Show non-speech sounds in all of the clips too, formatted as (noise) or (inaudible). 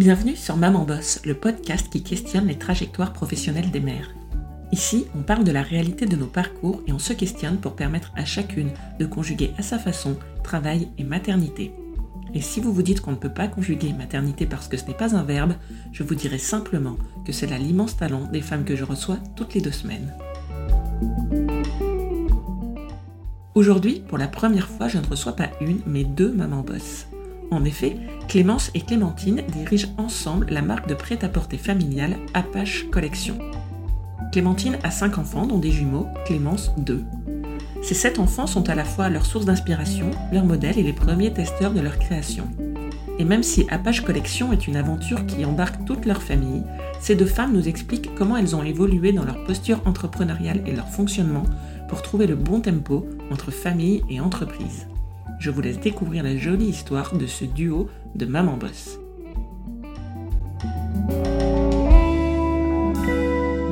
Bienvenue sur Maman Boss, le podcast qui questionne les trajectoires professionnelles des mères. Ici, on parle de la réalité de nos parcours et on se questionne pour permettre à chacune de conjuguer à sa façon travail et maternité. Et si vous vous dites qu'on ne peut pas conjuguer maternité parce que ce n'est pas un verbe, je vous dirai simplement que c'est là l'immense talent des femmes que je reçois toutes les deux semaines. Aujourd'hui, pour la première fois, je ne reçois pas une, mais deux mamans boss. En effet, Clémence et Clémentine dirigent ensemble la marque de prêt-à-porter familiale Apache Collection. Clémentine a cinq enfants, dont des jumeaux, Clémence deux. Ces sept enfants sont à la fois leur source d'inspiration, leur modèle et les premiers testeurs de leur création. Et même si Apache Collection est une aventure qui embarque toute leur famille, ces deux femmes nous expliquent comment elles ont évolué dans leur posture entrepreneuriale et leur fonctionnement pour trouver le bon tempo entre famille et entreprise. Je vous laisse découvrir la jolie histoire de ce duo de Maman Boss.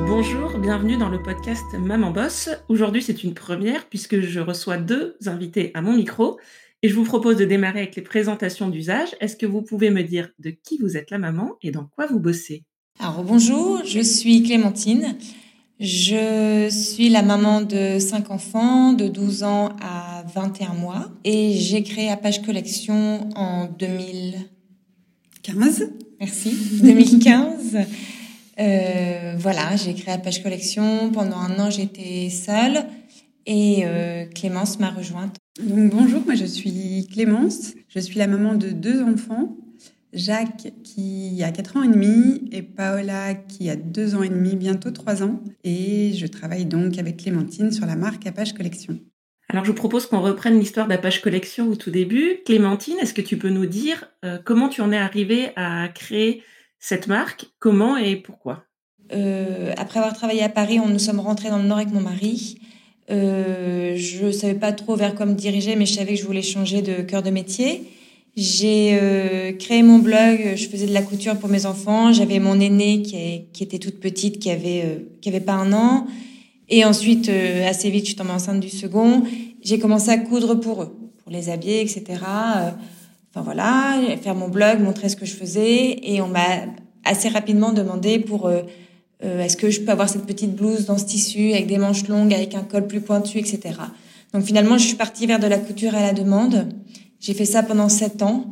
Bonjour, bienvenue dans le podcast Maman Boss. Aujourd'hui, c'est une première puisque je reçois deux invités à mon micro et je vous propose de démarrer avec les présentations d'usage. Est-ce que vous pouvez me dire de qui vous êtes la maman et dans quoi vous bossez? Alors bonjour, je suis Clémentine. Je suis la maman de cinq enfants, de 12 ans à 21 mois, et j'ai créé Apache Collection en 2015. Merci, (laughs) 2015. euh, voilà, j'ai créé Apache Collection. Pendant un an, j'étais seule, et euh, Clémence m'a rejointe. Donc bonjour, moi je suis Clémence. Je suis la maman de deux enfants. Jacques qui a 4 ans et demi et Paola qui a 2 ans et demi, bientôt 3 ans. Et je travaille donc avec Clémentine sur la marque Apache Collection. Alors je vous propose qu'on reprenne l'histoire d'Apache Collection au tout début. Clémentine, est-ce que tu peux nous dire euh, comment tu en es arrivée à créer cette marque, comment et pourquoi? Euh, Après avoir travaillé à Paris, on nous sommes rentrés dans le Nord avec mon mari. Euh, je ne savais pas trop vers quoi me diriger, mais je savais que je voulais changer de cœur de métier. J'ai euh, créé mon blog, je faisais de la couture pour mes enfants. J'avais mon aînée qui, était toute petite, euh, qui avait pas un an. Et ensuite, euh, assez vite, je suis tombée enceinte du second. J'ai commencé à coudre pour eux, pour les habiller, etc. Enfin voilà, faire mon blog, montrer ce que je faisais. Et on m'a assez rapidement demandé pour est-ce que je peux avoir cette petite blouse dans ce tissu avec des manches longues, avec un col plus pointu, etc. Donc finalement, je suis partie vers de la couture à la demande. J'ai fait ça pendant sept ans.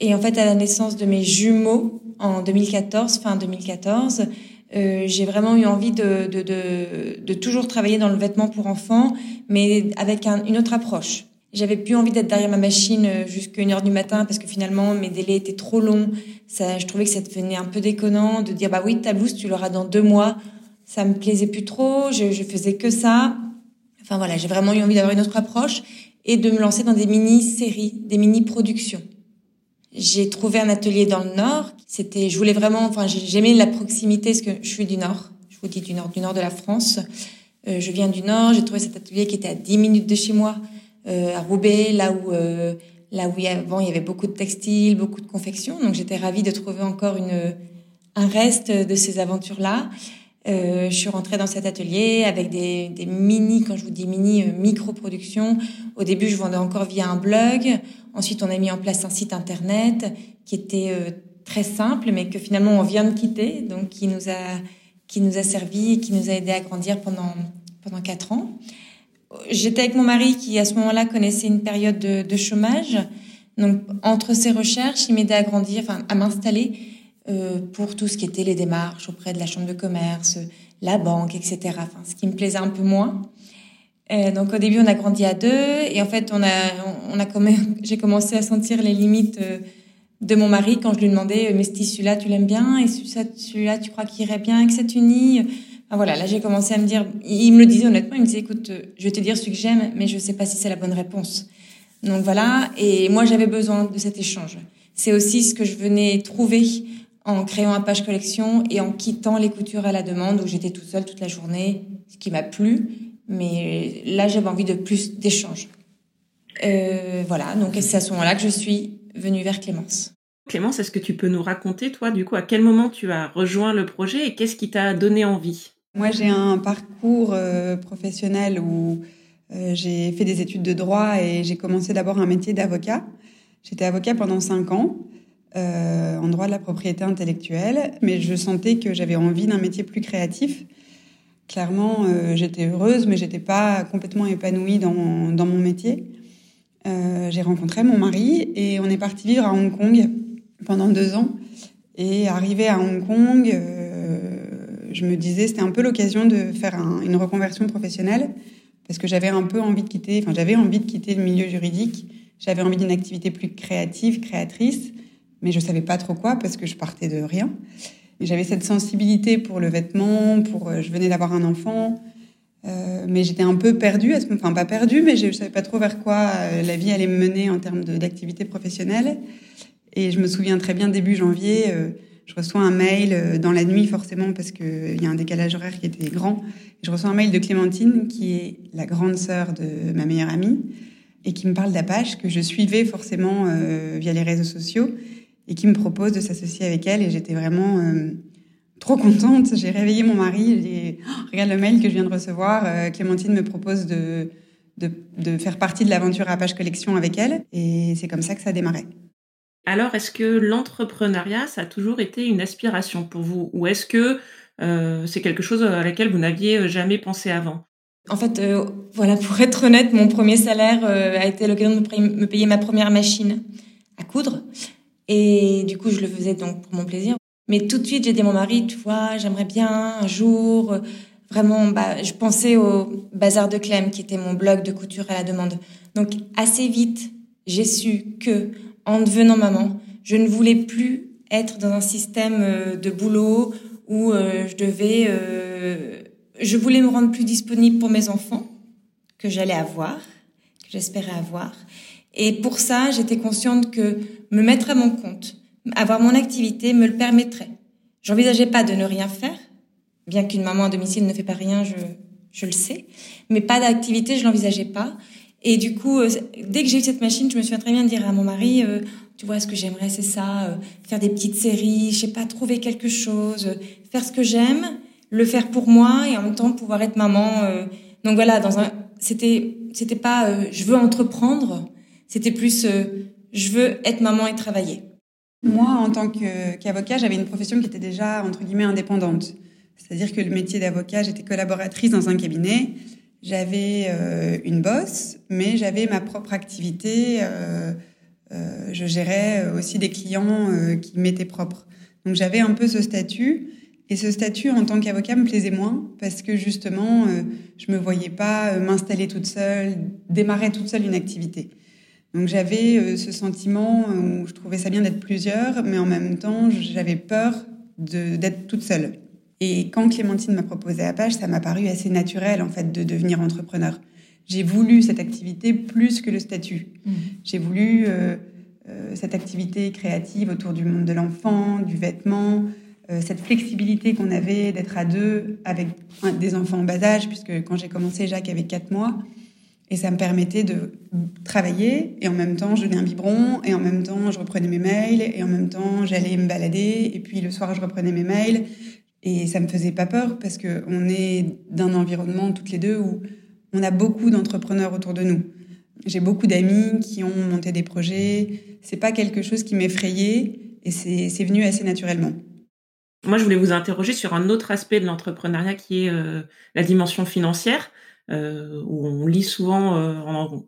Et en fait, à la naissance de mes jumeaux en 2014, fin 2014, euh, j'ai vraiment eu envie de, de, de, de, toujours travailler dans le vêtement pour enfants, mais avec un, une autre approche. J'avais plus envie d'être derrière ma machine euh, jusqu'à une heure du matin parce que finalement mes délais étaient trop longs. Ça, je trouvais que ça devenait un peu déconnant de dire bah oui ta blouse tu l'auras dans deux mois. Ça me plaisait plus trop. Je, je faisais que ça. Enfin voilà, j'ai vraiment eu envie d'avoir une autre approche et de me lancer dans des mini-séries, des mini-productions. J'ai trouvé un atelier dans le Nord. C'était, je voulais vraiment, enfin, j'aimais la proximité parce que je suis du Nord. Je vous dis du Nord, du Nord de la France. Euh, je viens du Nord. J'ai trouvé cet atelier qui était à 10 minutes de chez moi, euh, à Roubaix, là où, euh, là où avant il y avait beaucoup de textiles, beaucoup de confections. Donc j'étais ravie de trouver encore une, un reste de ces aventures-là. Euh, je suis rentrée dans cet atelier avec des, des mini, quand je vous dis mini, euh, micro-productions. Au début, je vendais encore via un blog. Ensuite, on a mis en place un site internet qui était euh, très simple, mais que finalement on vient de quitter, donc qui nous a qui nous a servi et qui nous a aidé à grandir pendant pendant quatre ans. J'étais avec mon mari qui à ce moment-là connaissait une période de, de chômage. Donc entre ses recherches, il m'aidait à grandir, enfin à m'installer euh, pour tout ce qui était les démarches auprès de la chambre de commerce, la banque, etc. Enfin, ce qui me plaisait un peu moins. Euh, donc au début, on a grandi à deux et en fait, on a, on a (laughs) j'ai commencé à sentir les limites euh, de mon mari quand je lui demandais mais ce tissu-là, tu l'aimes bien? Et celui-là, tu crois qu'il irait bien avec cette unie enfin, Voilà, là j'ai commencé à me dire, il me le disait honnêtement, il me disait écoute, je vais te dire ce que j'aime, mais je sais pas si c'est la bonne réponse. Donc voilà, et moi j'avais besoin de cet échange. C'est aussi ce que je venais trouver en créant un page collection et en quittant les coutures à la demande où j'étais toute seule toute la journée, ce qui m'a plu. Mais là, j'avais envie de plus d'échanges. Euh, voilà, donc c'est à ce moment-là que je suis venue vers Clémence. Clémence, est-ce que tu peux nous raconter, toi, du coup, à quel moment tu as rejoint le projet et qu'est-ce qui t'a donné envie? Moi, j'ai un parcours euh, professionnel où euh, j'ai fait des études de droit et j'ai commencé d'abord un métier d'avocat. J'étais avocat pendant cinq ans. Euh, en droit de la propriété intellectuelle, mais je sentais que j'avais envie d'un métier plus créatif. Clairement, euh, j'étais heureuse, mais j'étais pas complètement épanouie dans, mon métier. Euh, j'ai rencontré mon mari et on est parti vivre à Hong Kong pendant deux ans. Et arrivé à Hong Kong, je me disais c'était un peu l'occasion de faire une reconversion professionnelle parce que j'avais un peu envie de quitter, enfin j'avais envie de quitter le milieu juridique. J'avais envie d'une activité plus créative, créatrice mais je savais pas trop quoi parce que je partais de rien. J'avais cette sensibilité pour le vêtement, pour euh, je venais d'avoir un enfant, euh, mais j'étais un peu perdue, enfin pas perdue, mais je, ne savais pas trop vers quoi euh, la vie allait me mener en termes d'activité professionnelle. Et je me souviens très bien début janvier, je reçois un mail dans la nuit forcément parce qu'il y a un décalage horaire qui était grand. Je reçois un mail de Clémentine qui est la grande sœur de ma meilleure amie et qui me parle d'Apache que je suivais forcément via les réseaux sociaux et qui me propose de s'associer avec elle. Et j'étais vraiment euh, trop contente. J'ai réveillé mon mari. J'ai oh, regarde le mail que je viens de recevoir. Euh, Clémentine me propose de, de, de faire partie de l'aventure Apache Collection avec elle. Et c'est comme ça que ça a démarré. Alors, est-ce que l'entrepreneuriat, ça a toujours été une aspiration pour vous? Ou est-ce que euh, c'est quelque chose à laquelle vous n'aviez jamais pensé avant? En fait, voilà, pour être honnête, mon premier salaire a été l'occasion de me payer ma première machine à coudre. Et du coup, je le faisais donc pour mon plaisir. Mais tout de suite, j'ai dit à mon mari, tu vois, j'aimerais bien un jour, euh, vraiment, bah, je pensais au Bazar de Clem, qui était mon blog de couture à la demande. Donc, assez vite, j'ai su que, en devenant maman, je ne voulais plus être dans un système euh, de boulot où euh, je devais, je voulais me rendre plus disponible pour mes enfants que j'allais avoir, que j'espérais avoir, et pour ça, j'étais consciente que me mettre à mon compte, avoir mon activité me le permettrait. J'envisageais pas de ne rien faire, bien qu'une maman à domicile ne fait pas rien, je, je le sais, mais pas d'activité, je l'envisageais pas. Et du coup, euh, dès que j'ai eu cette machine, je me suis très bien dire à mon mari, euh, tu vois, ce que j'aimerais, c'est ça, euh, faire des petites séries, je sais pas, trouver quelque chose, faire ce que j'aime, le faire pour moi et en même temps pouvoir être maman. donc voilà, dans un, c'était, c'était pas, je veux entreprendre, c'était plus euh, je veux être maman et travailler. Moi, en tant qu'avocat, j'avais une profession qui était déjà, entre guillemets, indépendante. C'est-à-dire que le métier d'avocat, j'étais collaboratrice dans un cabinet. J'avais euh, une bosse, mais j'avais ma propre activité. Euh, je gérais aussi des clients qui m'étaient propres. Donc j'avais un peu ce statut. Et ce statut en tant qu'avocat me plaisait moins parce que justement, je me voyais pas m'installer toute seule, démarrer toute seule une activité. Donc j'avais euh, ce sentiment où je trouvais ça bien d'être plusieurs, mais en même temps j'avais peur d'être toute seule. Et quand Clémentine m'a proposé Apache, ça m'a paru assez naturel en fait de devenir entrepreneur. J'ai voulu cette activité plus que le statut. Mmh. J'ai voulu euh, euh, cette activité créative autour du monde de l'enfant, du vêtement, cette flexibilité qu'on avait d'être à deux avec des enfants en bas âge, puisque quand j'ai commencé, Jacques avait quatre mois. Et ça me permettait de travailler et en même temps je donnais un biberon et en même temps je reprenais mes mails et en même temps j'allais me balader et puis le soir je reprenais mes mails et ça me faisait pas peur parce que on est d'un environnement toutes les deux où on a beaucoup d'entrepreneurs autour de nous. J'ai beaucoup d'amis qui ont monté des projets. C'est pas quelque chose qui m'effrayait et c'est venu assez naturellement. Moi, je voulais vous interroger sur un autre aspect de l'entrepreneuriat qui est euh, la dimension financière. Euh, où on lit souvent, euh,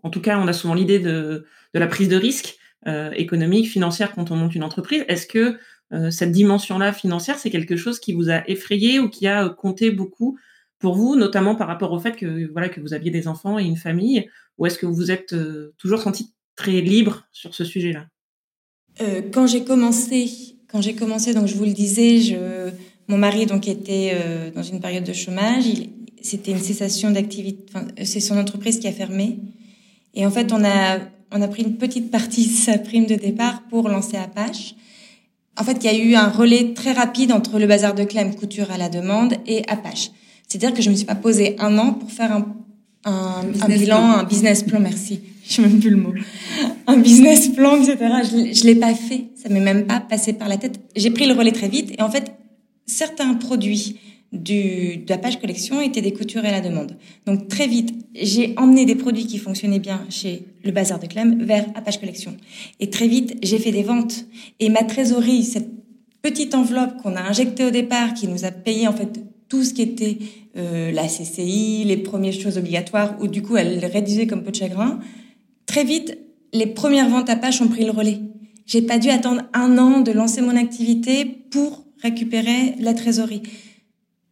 en, tout cas, on a souvent l'idée de, la prise de risque euh, économique, financière quand on monte une entreprise. Est-ce que cette dimension-là financière, c'est quelque chose qui vous a effrayé ou qui a compté beaucoup pour vous, notamment par rapport au fait que voilà que vous aviez des enfants et une famille, ou est-ce que vous êtes toujours senti très libre sur ce sujet-là? Quand j'ai commencé, quand j'ai commencé, donc je vous le disais, mon mari donc était dans une période de chômage. C'était une cessation d'activité. c'est son entreprise qui a fermé. Et en fait, on a, on a pris une petite partie de sa prime de départ pour lancer Apache. En fait, il y a eu un relais très rapide entre le bazar de Clem, couture à la demande, et Apache. C'est-à-dire que je me suis pas posé un an pour faire un, un, un bilan, un business plan, merci. (laughs) Je même plus le mot. Un business plan, etc. Je, je l'ai pas fait. Ça m'est même pas passé par la tête. J'ai pris le relais très vite. Et en fait, certains produits du, de collection était des coutures à la demande. Donc très vite, j'ai emmené des produits qui fonctionnaient bien chez le bazar de Clem vers la page collection. Et très vite, j'ai fait des ventes. Et ma trésorerie, cette petite enveloppe qu'on a injectée au départ, qui nous a payé en fait tout ce qui était euh, la CCI, les premières choses obligatoires, où du coup elle réduisait comme peu de chagrin, très vite, les premières ventes à page ont pris le relais. J'ai pas dû attendre un an de lancer mon activité pour récupérer la trésorerie.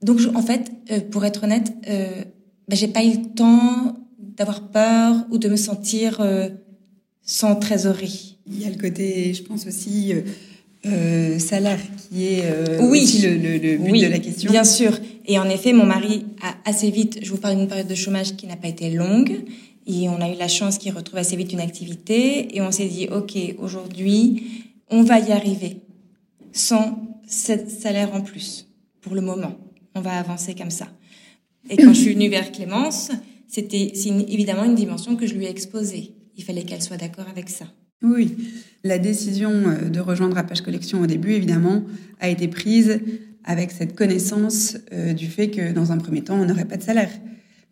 Donc, en fait, euh, pour être honnête, euh, ben, j'ai pas eu le temps d'avoir peur ou de me sentir euh, sans trésorerie. Il y a le côté, je pense aussi, euh, salaire qui est oui. aussi le, le, le but de la question. Bien sûr. Et en effet, mon mari a assez vite, je vous parle d'une période de chômage qui n'a pas été longue, et on a eu la chance qu'il retrouve assez vite une activité, et on s'est dit, OK, aujourd'hui, on va y arriver sans ce salaire en plus, pour le moment on va avancer comme ça. Et quand je suis venue vers Clémence, c'était évidemment une dimension que je lui ai exposée. Il fallait qu'elle soit d'accord avec ça. Oui, la décision euh, de rejoindre Apache Collection au début, évidemment, a été prise avec cette connaissance euh, du fait que dans un premier temps, on n'aurait pas de salaire.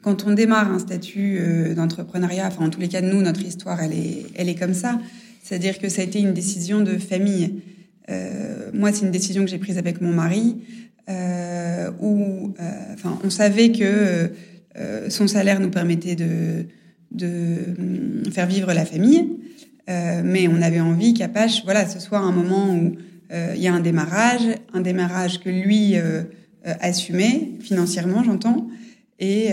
Quand on démarre un statut euh, d'entrepreneuriat, enfin en tous les cas, nous, notre histoire, elle est, elle est comme ça. C'est-à-dire que ça a été une décision de famille. Moi, c'est une décision que j'ai prise avec mon mari euh, où euh, enfin, on savait que euh, son salaire nous permettait de, de faire vivre la famille, mais on avait envie qu'Apache, voilà, ce soit un moment où il y a un démarrage, un démarrage que lui assumait financièrement, j'entends, et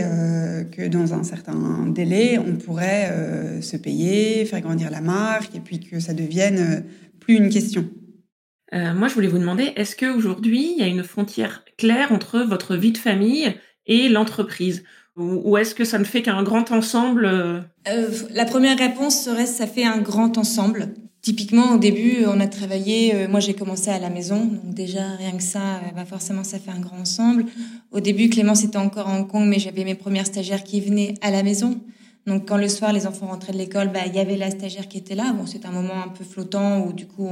que dans un certain délai, on pourrait se payer, faire grandir la marque, et puis que ça devienne plus une question. Euh, moi, je voulais vous demander, est-ce qu'aujourd'hui, il y a une frontière claire entre votre vie de famille et l'entreprise? Ou, est-ce que ça ne fait qu'un grand ensemble euh? Euh, La première réponse serait ça fait un grand ensemble. Typiquement, au début, on a travaillé, moi j'ai commencé à la maison, donc déjà rien que ça, bah forcément ça fait un grand ensemble. Au début, Clémence était encore à Hong Kong, mais j'avais mes premières stagiaires qui venaient à la maison. Donc quand le soir les enfants rentraient de l'école, bah, il y avait la stagiaire qui était là. Bon, c'était un moment un peu flottant où du coup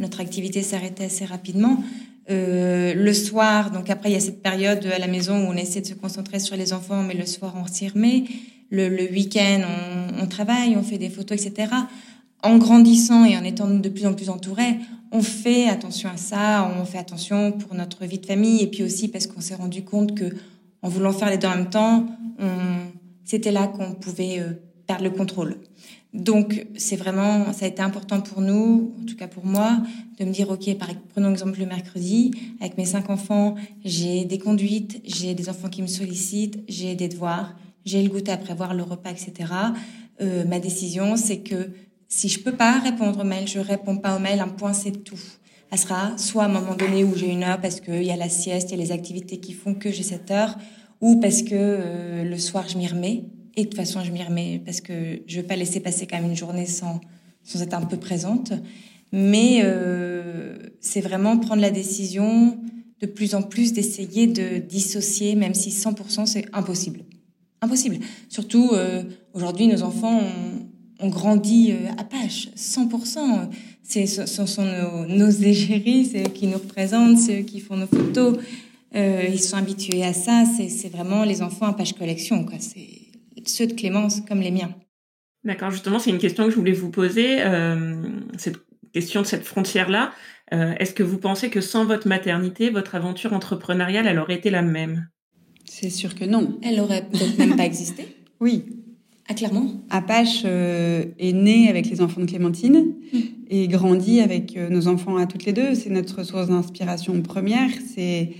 notre activité s'arrêtait assez rapidement. Euh, le soir, donc après il y a cette période à la maison où on essaie de se concentrer sur les enfants, mais le soir on s'y remet. Le, week-end on, on, travaille, on fait des photos, etc. En grandissant et en étant de plus en plus entouré, on fait attention à ça, on fait attention pour notre vie de famille et puis aussi parce qu'on s'est rendu compte que en voulant faire les deux en même temps, c'était là qu'on pouvait euh, perdre le contrôle. Donc, c'est vraiment, ça a été important pour nous, en tout cas pour moi, de me dire, OK, par, prenons l'exemple le mercredi, avec mes cinq enfants, j'ai des conduites, j'ai des enfants qui me sollicitent, j'ai des devoirs, j'ai le goûter à prévoir, le repas, etc. Euh, ma décision, c'est que si je peux pas répondre aux mails, je réponds pas aux mails, un point, c'est tout. Ça sera soit à un moment donné où j'ai une heure parce qu'il y a la sieste, il y a les activités qui font que j'ai cette heure, ou parce que euh, le soir, je m'y remets et de toute façon, je m'y remets parce que je veux pas laisser passer quand même une journée sans, sans être un peu présente. Mais euh, c'est vraiment prendre la décision de plus en plus d'essayer de dissocier, même si 100% c'est impossible. Impossible. Surtout euh, aujourd'hui, nos enfants ont, ont grandi euh, à Pâche, 100%. C'est, ce sont nos, nos égéries, c'est eux qui nous représentent, c'est eux qui font nos photos. Ils sont habitués à ça. C'est, vraiment les enfants à Pâche Collection. Ceux de Clémence comme les miens. D'accord, justement, c'est une question que je voulais vous poser, euh, cette question de cette frontière-là. Euh, est-ce que vous pensez que sans votre maternité, votre aventure entrepreneuriale, elle aurait été la même? C'est sûr que non. Elle aurait peut-être même pas existé. (laughs) Oui. Ah, clairement. Apache euh, est né avec les enfants de Clémentine mm. et grandit avec nos enfants à toutes les deux. C'est notre source d'inspiration première. C'est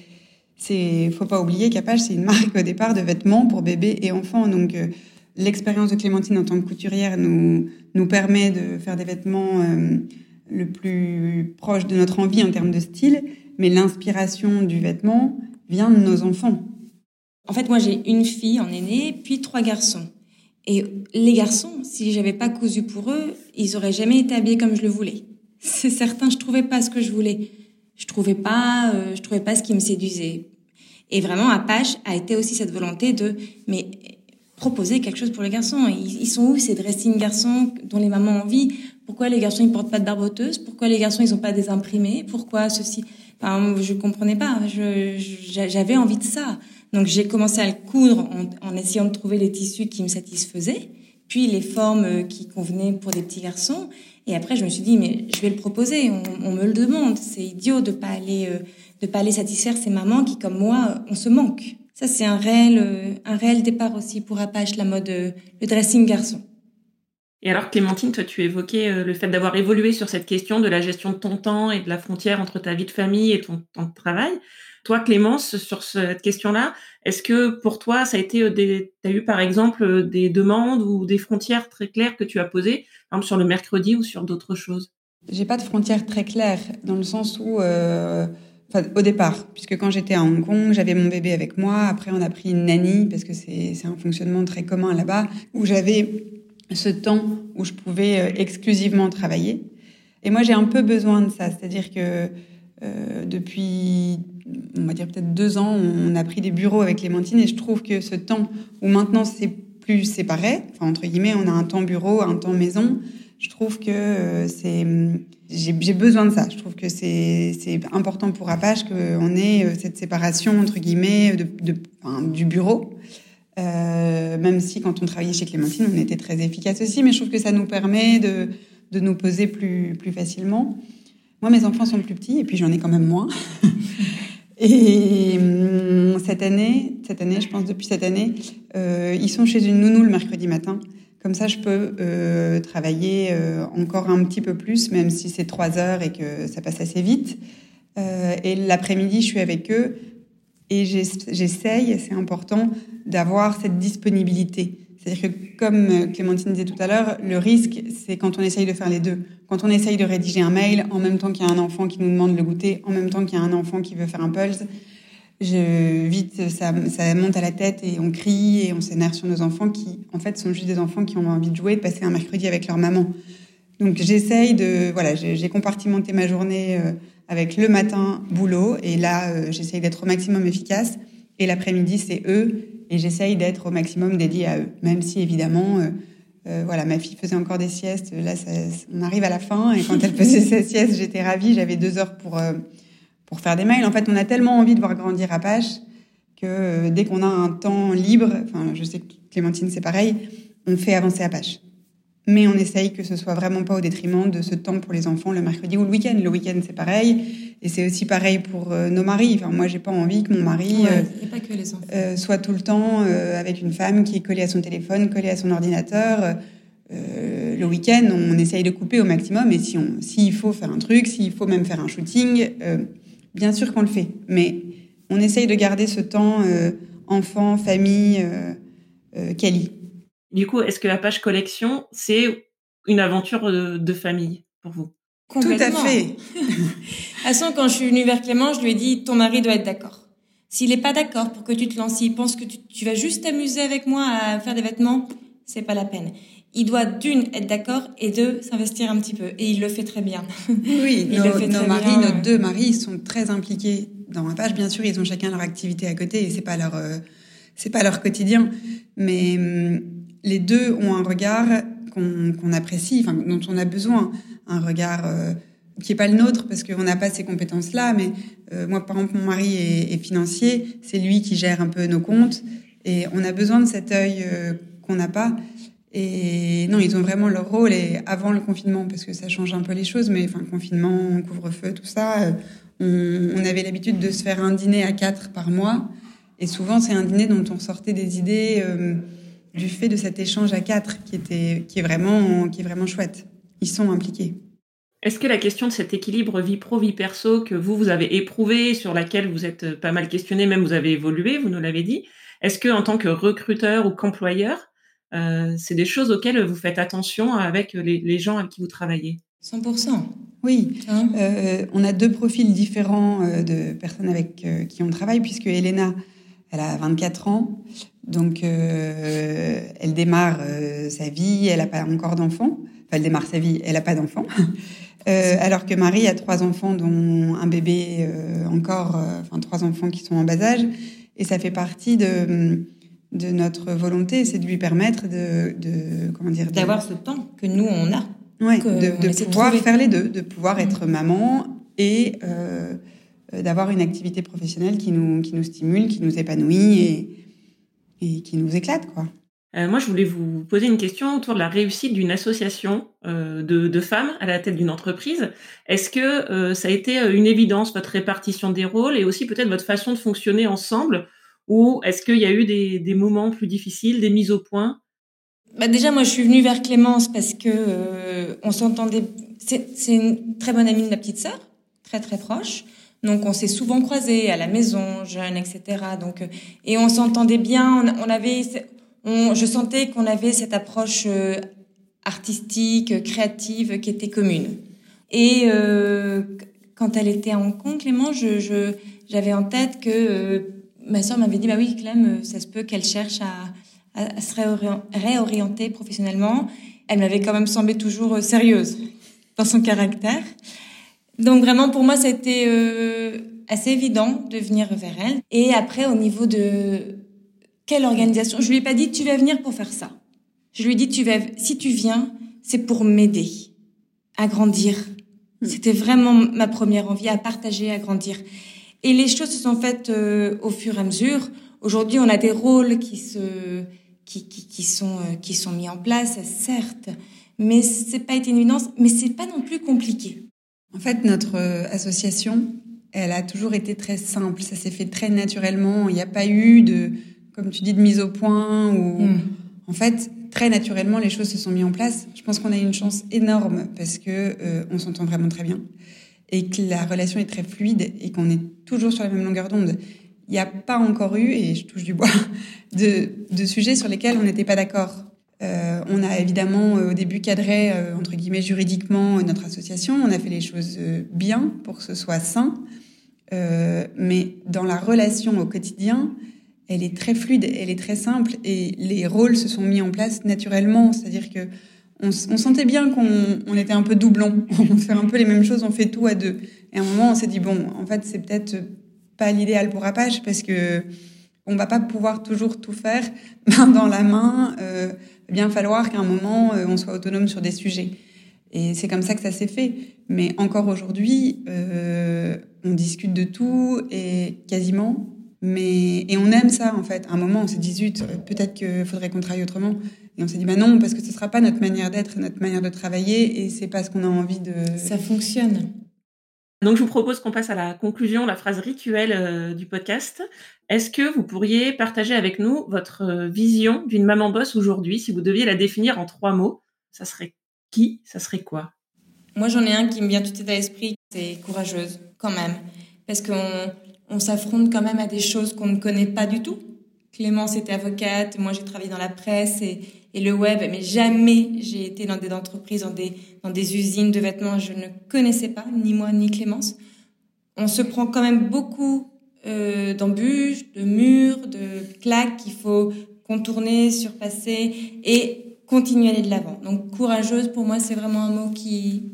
c'est faut pas oublier qu'Apache c'est une marque au départ de vêtements pour bébés et enfants. Donc euh, l'expérience de Clémentine en tant que couturière nous nous permet de faire des vêtements euh, le plus proche de notre envie en termes de style. Mais l'inspiration du vêtement vient de nos enfants. En fait moi j'ai une fille en aîné puis trois garçons. Et les garçons si j'avais pas cousu pour eux ils auraient jamais été habillés comme je le voulais. C'est certain je trouvais pas ce que je voulais. Je trouvais pas euh, je trouvais pas ce qui me séduisait et vraiment Apache a été aussi cette volonté de proposer quelque chose pour les garçons ils, sont où ces dressing garçons dont les mamans ont envie? Pourquoi les garçons ils portent pas de barboteuse pourquoi les garçons ils ont pas des imprimés? Pourquoi ceci? Enfin, je comprenais pas. J'avais envie de ça. Donc j'ai commencé à le coudre en, en, essayant de trouver les tissus qui me satisfaisaient, puis les formes euh, qui convenaient pour des petits garçons. Et après, je me suis dit, mais je vais le proposer. On, me le demande. C'est idiot de pas aller, euh, de pas aller satisfaire ces mamans qui, comme moi, on se manque. Ça, c'est un réel, euh, un réel départ aussi pour Apache, la mode, le dressing garçon. Et alors, Clémentine, toi, tu évoquais le fait d'avoir évolué sur cette question de la gestion de ton temps et de la frontière entre ta vie de famille et ton temps de travail. Toi, Clémence, sur cette question-là, est-ce que pour toi, ça a été euh, des, as eu par exemple euh, des demandes ou des frontières très claires que tu as posées, par exemple sur le mercredi ou sur d'autres choses? J'ai pas de frontières très claires dans le sens où, euh, au départ, puisque quand j'étais à Hong Kong, j'avais mon bébé avec moi. Après, on a pris une nanny parce que c'est un fonctionnement très commun là-bas où j'avais ce temps où je pouvais exclusivement travailler. Et moi, j'ai un peu besoin de ça, c'est-à-dire que depuis, on va dire peut-être deux ans, on a pris des bureaux avec Clémentine et je trouve que ce temps où maintenant c'est plus séparé, enfin entre guillemets, on a un temps bureau, un temps maison, je trouve que euh, c'est j'ai besoin de ça. Je trouve que c'est important pour Apache qu'on ait euh, cette séparation entre guillemets de, du bureau. Euh, même si quand on travaillait chez Clémentine, on était très efficace aussi, mais je trouve que ça nous permet de, de nous poser plus, plus facilement. Moi, mes enfants sont plus petits et puis j'en ai quand même moins. (laughs) et hum, cette année, cette année, je pense depuis cette année, euh, ils sont chez une nounou le mercredi matin. Comme ça, je peux euh, travailler euh, encore un petit peu plus, même si c'est trois heures et que ça passe assez vite. Et l'après-midi, je suis avec eux et j'essaye, c'est important, d'avoir cette disponibilité. C'est-à-dire que, comme euh, Clémentine disait tout à l'heure, le risque, c'est quand on essaye de faire les deux. Quand on essaye de rédiger un mail, en même temps qu'il y a un enfant qui nous demande le goûter, en même temps qu'il y a un enfant qui veut faire un pulse, vite, ça, ça monte à la tête et on crie et on s'énerve sur nos enfants qui, en fait, sont juste des enfants qui ont envie de jouer, de passer un mercredi avec leur maman. Donc, j'essaye de, voilà, j'ai compartimenté ma journée euh, avec le matin boulot et là, euh, j'essaye d'être au maximum efficace. Et l'après-midi, c'est eux et j'essaye d'être au maximum dédiée à eux, même si évidemment, euh, euh, voilà, ma fille faisait encore des siestes. Là, on arrive à la fin et quand elle faisait sa sieste, j'étais ravie. J'avais deux heures pour euh, pour faire des mails. En fait, on a tellement envie de voir grandir Apache que dès qu'on a un temps libre, enfin, je sais que Clémentine c'est pareil, on fait avancer Apache mais on essaye que ce soit vraiment pas au détriment de ce temps pour les enfants le mercredi ou le week-end. Le week-end, c'est pareil. Et c'est aussi pareil pour euh, nos maris. Enfin, moi, j'ai pas envie que mon mari euh, euh, soit tout le temps avec une femme qui est collée à son téléphone, collée à son ordinateur. le week-end, on essaye de couper au maximum. Et si on, s'il faut faire un truc, s'il faut même faire un shooting, bien sûr qu'on le fait. Mais on essaye de garder ce temps enfant, famille, quali. Du coup, est-ce que Apache Collection, c'est une aventure de, famille pour vous? Tout à fait. (laughs) à façon, quand je suis venue vers Clément, je lui ai dit, ton mari doit être d'accord. S'il n'est pas d'accord pour que tu te lances, s'il pense que tu, vas juste t'amuser avec moi à faire des vêtements, c'est pas la peine. Il doit d'une être d'accord et deux s'investir un petit peu. Et il le fait très bien. Oui, (laughs) nos, nos maris, nos deux maris sont très impliqués dans Apache. Bien sûr, ils ont chacun leur activité à côté et c'est pas leur euh, c'est pas leur quotidien, mais hum, les deux ont un regard qu'on apprécie, enfin, dont on a besoin, un regard euh, qui est pas le nôtre parce qu'on n'a pas ces compétences-là. Mais euh, moi, par exemple, mon mari est, financier, c'est lui qui gère un peu nos comptes, et on a besoin de cet œil euh, qu'on n'a pas. Et non, ils ont vraiment leur rôle. Et avant le confinement, parce que ça change un peu les choses, mais enfin, confinement, couvre-feu, tout ça, on, on avait l'habitude de se faire un dîner à quatre par mois. Et souvent, c'est un dîner dont on sortait des idées du fait de cet échange à quatre qui, était, qui, est, vraiment, qui est vraiment chouette. Ils sont impliqués. Est-ce que la question de cet équilibre vie pro-vie perso que vous, vous avez éprouvé, sur laquelle vous êtes pas mal questionné, même vous avez évolué, vous nous l'avez dit, est-ce que en tant que recruteur ou qu'employeur, euh, c'est des choses auxquelles vous faites attention avec les, gens avec qui vous travaillez? 100%. Oui, euh, on a deux profils différents euh, de personnes avec qui on travaille, puisque Elena, elle a 24 ans, donc euh, elle démarre euh, sa vie, elle n'a pas encore d'enfant. Démarre sa vie, elle n'a pas d'enfant. euh, alors que Marie a trois enfants, dont un bébé euh, encore, euh, enfin trois enfants qui sont en bas âge. Et ça fait partie de, de notre volonté, c'est de lui permettre de, de comment dire, d'avoir ce temps que nous on a. Ouais, de, de pouvoir faire les deux, de pouvoir être maman et d'avoir une activité professionnelle qui nous, qui nous stimule, qui nous épanouit et, et qui nous éclate, quoi. Euh, moi, je voulais vous poser une question autour de la réussite d'une association euh, de, femmes à la tête d'une entreprise. Est-ce que euh, ça a été une évidence, votre répartition des rôles et aussi peut-être votre façon de fonctionner ensemble? Ou est-ce qu'il y a eu des, moments plus difficiles, des mises au point? Bah Déjà, moi, je suis venue vers Clémence parce que on s'entendait. C'est une très bonne amie de ma petite sœur, très très proche. Donc on s'est souvent croisés à la maison, jeunes, etc. Donc et on s'entendait bien. On avait je sentais qu'on avait cette approche euh, artistique, créative qui était commune. Et euh, quand elle était à Hong Kong, Clément, j'avais en tête que euh, ma soeur m'avait dit, bah oui, Clem, ça se peut qu'elle cherche à, se réorienter professionnellement. Elle m'avait quand même semblé toujours sérieuse dans son caractère. Donc vraiment, pour moi, ça assez évident de venir vers elle. Et après, au niveau de quelle organisation Je lui ai pas dit tu vas venir pour faire ça. Je lui ai dit tu vas si tu viens, c'est pour m'aider à grandir. Hmm. C'était vraiment ma première envie à partager, à grandir. Et les choses se sont faites euh, au fur et à mesure. Aujourd'hui, on a des rôles qui se qui, qui, qui sont euh, qui sont mis en place, certes, mais c'est pas été une évidence, mais c'est pas non plus compliqué. En fait, notre euh, association, elle a toujours été très simple. Ça s'est fait très naturellement. Il n'y a pas eu de comme tu dis, de mise au point ou hmm. en fait très naturellement les choses se sont mises en place. Je pense qu'on a une chance énorme parce que euh, on s'entend vraiment très bien et que la relation est très fluide et qu'on est toujours sur la même longueur d'onde. Il n'y a pas encore eu, et je touche du bois, (laughs) de, de sujets sur lesquels on n'était pas d'accord. Euh, on a évidemment euh, au début cadré, euh, entre guillemets, juridiquement notre association. On a fait les choses bien pour que ce soit sain. mais dans la relation au quotidien, elle est très fluide, elle est très simple et les rôles se sont mis en place naturellement. C'est-à-dire que on, sentait bien qu'on était un peu doublon. (laughs) On fait un peu les mêmes choses, on fait tout à deux. Et à un moment, on s'est dit bon, en fait, c'est peut-être pas l'idéal pour Apache parce que on va pas pouvoir toujours tout faire (laughs) main dans la main. Euh, bien falloir qu'à un moment, euh, on soit autonome sur des sujets. Et c'est comme ça que ça s'est fait. Mais encore aujourd'hui, euh, on discute de tout et quasiment mais, et on aime ça, en fait. À un moment, on s'est dit, zut, peut-être qu'il faudrait qu'on travaille autrement. Et on s'est dit, bah non, parce que ce sera pas notre manière d'être, notre manière de travailler, et c'est pas ce qu'on a envie de. Ça fonctionne. Donc, je vous propose qu'on passe à la conclusion, la phrase rituelle euh, du podcast. Est-ce que vous pourriez partager avec nous votre euh, vision d'une maman boss aujourd'hui, si vous deviez la définir en trois mots Ça serait qui? Ça serait quoi? Moi, j'en ai un qui me vient tout de suite à l'esprit, c'est courageuse, quand même. Parce qu'on on s'affronte quand même à des choses qu'on ne connaît pas du tout. Clémence était avocate, moi j'ai travaillé dans la presse et, le web, mais jamais j'ai été dans des entreprises, dans des, usines de vêtements, je ne connaissais pas, ni moi ni Clémence. On se prend quand même beaucoup euh, d'embûches, de murs, de claques qu'il faut contourner, surpasser et continuer à aller de l'avant. Donc courageuse, pour moi, c'est vraiment un mot qui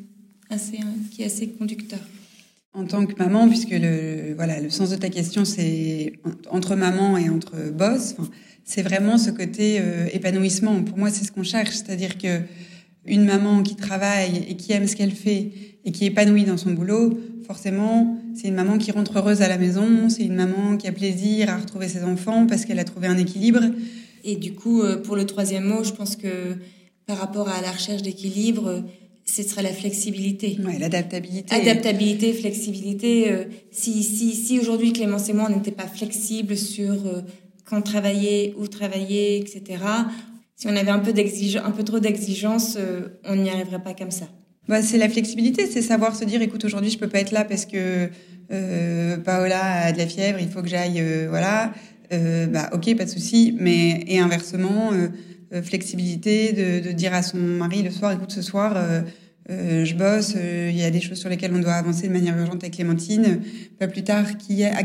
est assez conducteur en tant que maman, puisque le, voilà, le sens de ta question, c'est entre maman et entre boss, c'est vraiment ce côté euh, épanouissement. Pour moi, c'est ce qu'on cherche. C'est-à-dire que une maman qui travaille et qui aime ce qu'elle fait et qui est épanouie dans son boulot, forcément, c'est une maman qui rentre heureuse à la maison, c'est une maman qui a plaisir à retrouver ses enfants parce qu'elle a trouvé un équilibre. Et du coup, euh, pour le troisième mot, je pense que par rapport à la recherche d'équilibre, ce serait la flexibilité. Ouais, l'adaptabilité. Adaptabilité, flexibilité. Euh, si si, si aujourd'hui Clémence et moi, on n'était pas flexibles sur euh, quand travailler, où travailler, etc., si on avait un peu, un peu trop d'exigence, euh, on n'y arriverait pas comme ça. Bah, c'est la flexibilité, c'est savoir se dire, écoute, aujourd'hui, je peux pas être là parce que Paola a de la fièvre, il faut que j'aille, voilà. bah, ok, pas de souci. Mais et inversement, flexibilité de, dire à son mari le soir, écoute, ce soir, euh, je bosse, euh, il y a des choses sur lesquelles on doit avancer de manière urgente avec Clémentine. Pas plus tard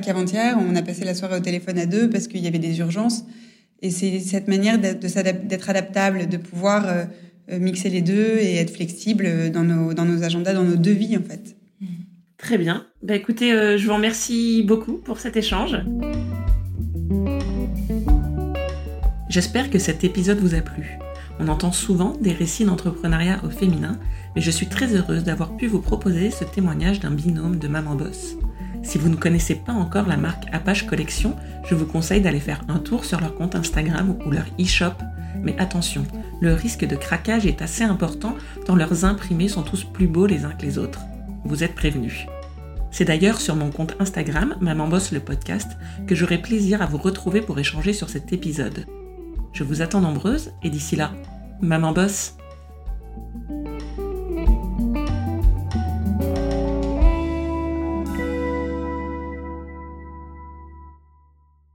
qu'avant-hier, on a passé la soirée au téléphone à deux parce qu'il y avait des urgences. Et c'est cette manière d'être adaptable, de pouvoir euh, mixer les deux et être flexible dans nos, dans nos agendas, dans nos deux vies en fait. Très bien. Bah, écoutez, je vous remercie beaucoup pour cet échange. J'espère que cet épisode vous a plu. On entend souvent des récits d'entrepreneuriat au féminin, mais je suis très heureuse d'avoir pu vous proposer ce témoignage d'un binôme de maman boss. Si vous ne connaissez pas encore la marque Apache Collection, je vous conseille d'aller faire un tour sur leur compte Instagram ou leur e-shop. Mais attention, le risque de craquage est assez important tant leurs imprimés sont tous plus beaux les uns que les autres. Vous êtes prévenus. C'est d'ailleurs sur mon compte Instagram, Maman Bosse le podcast, que j'aurai plaisir à vous retrouver pour échanger sur cet épisode. Je vous attends nombreuses et d'ici là, maman bosse.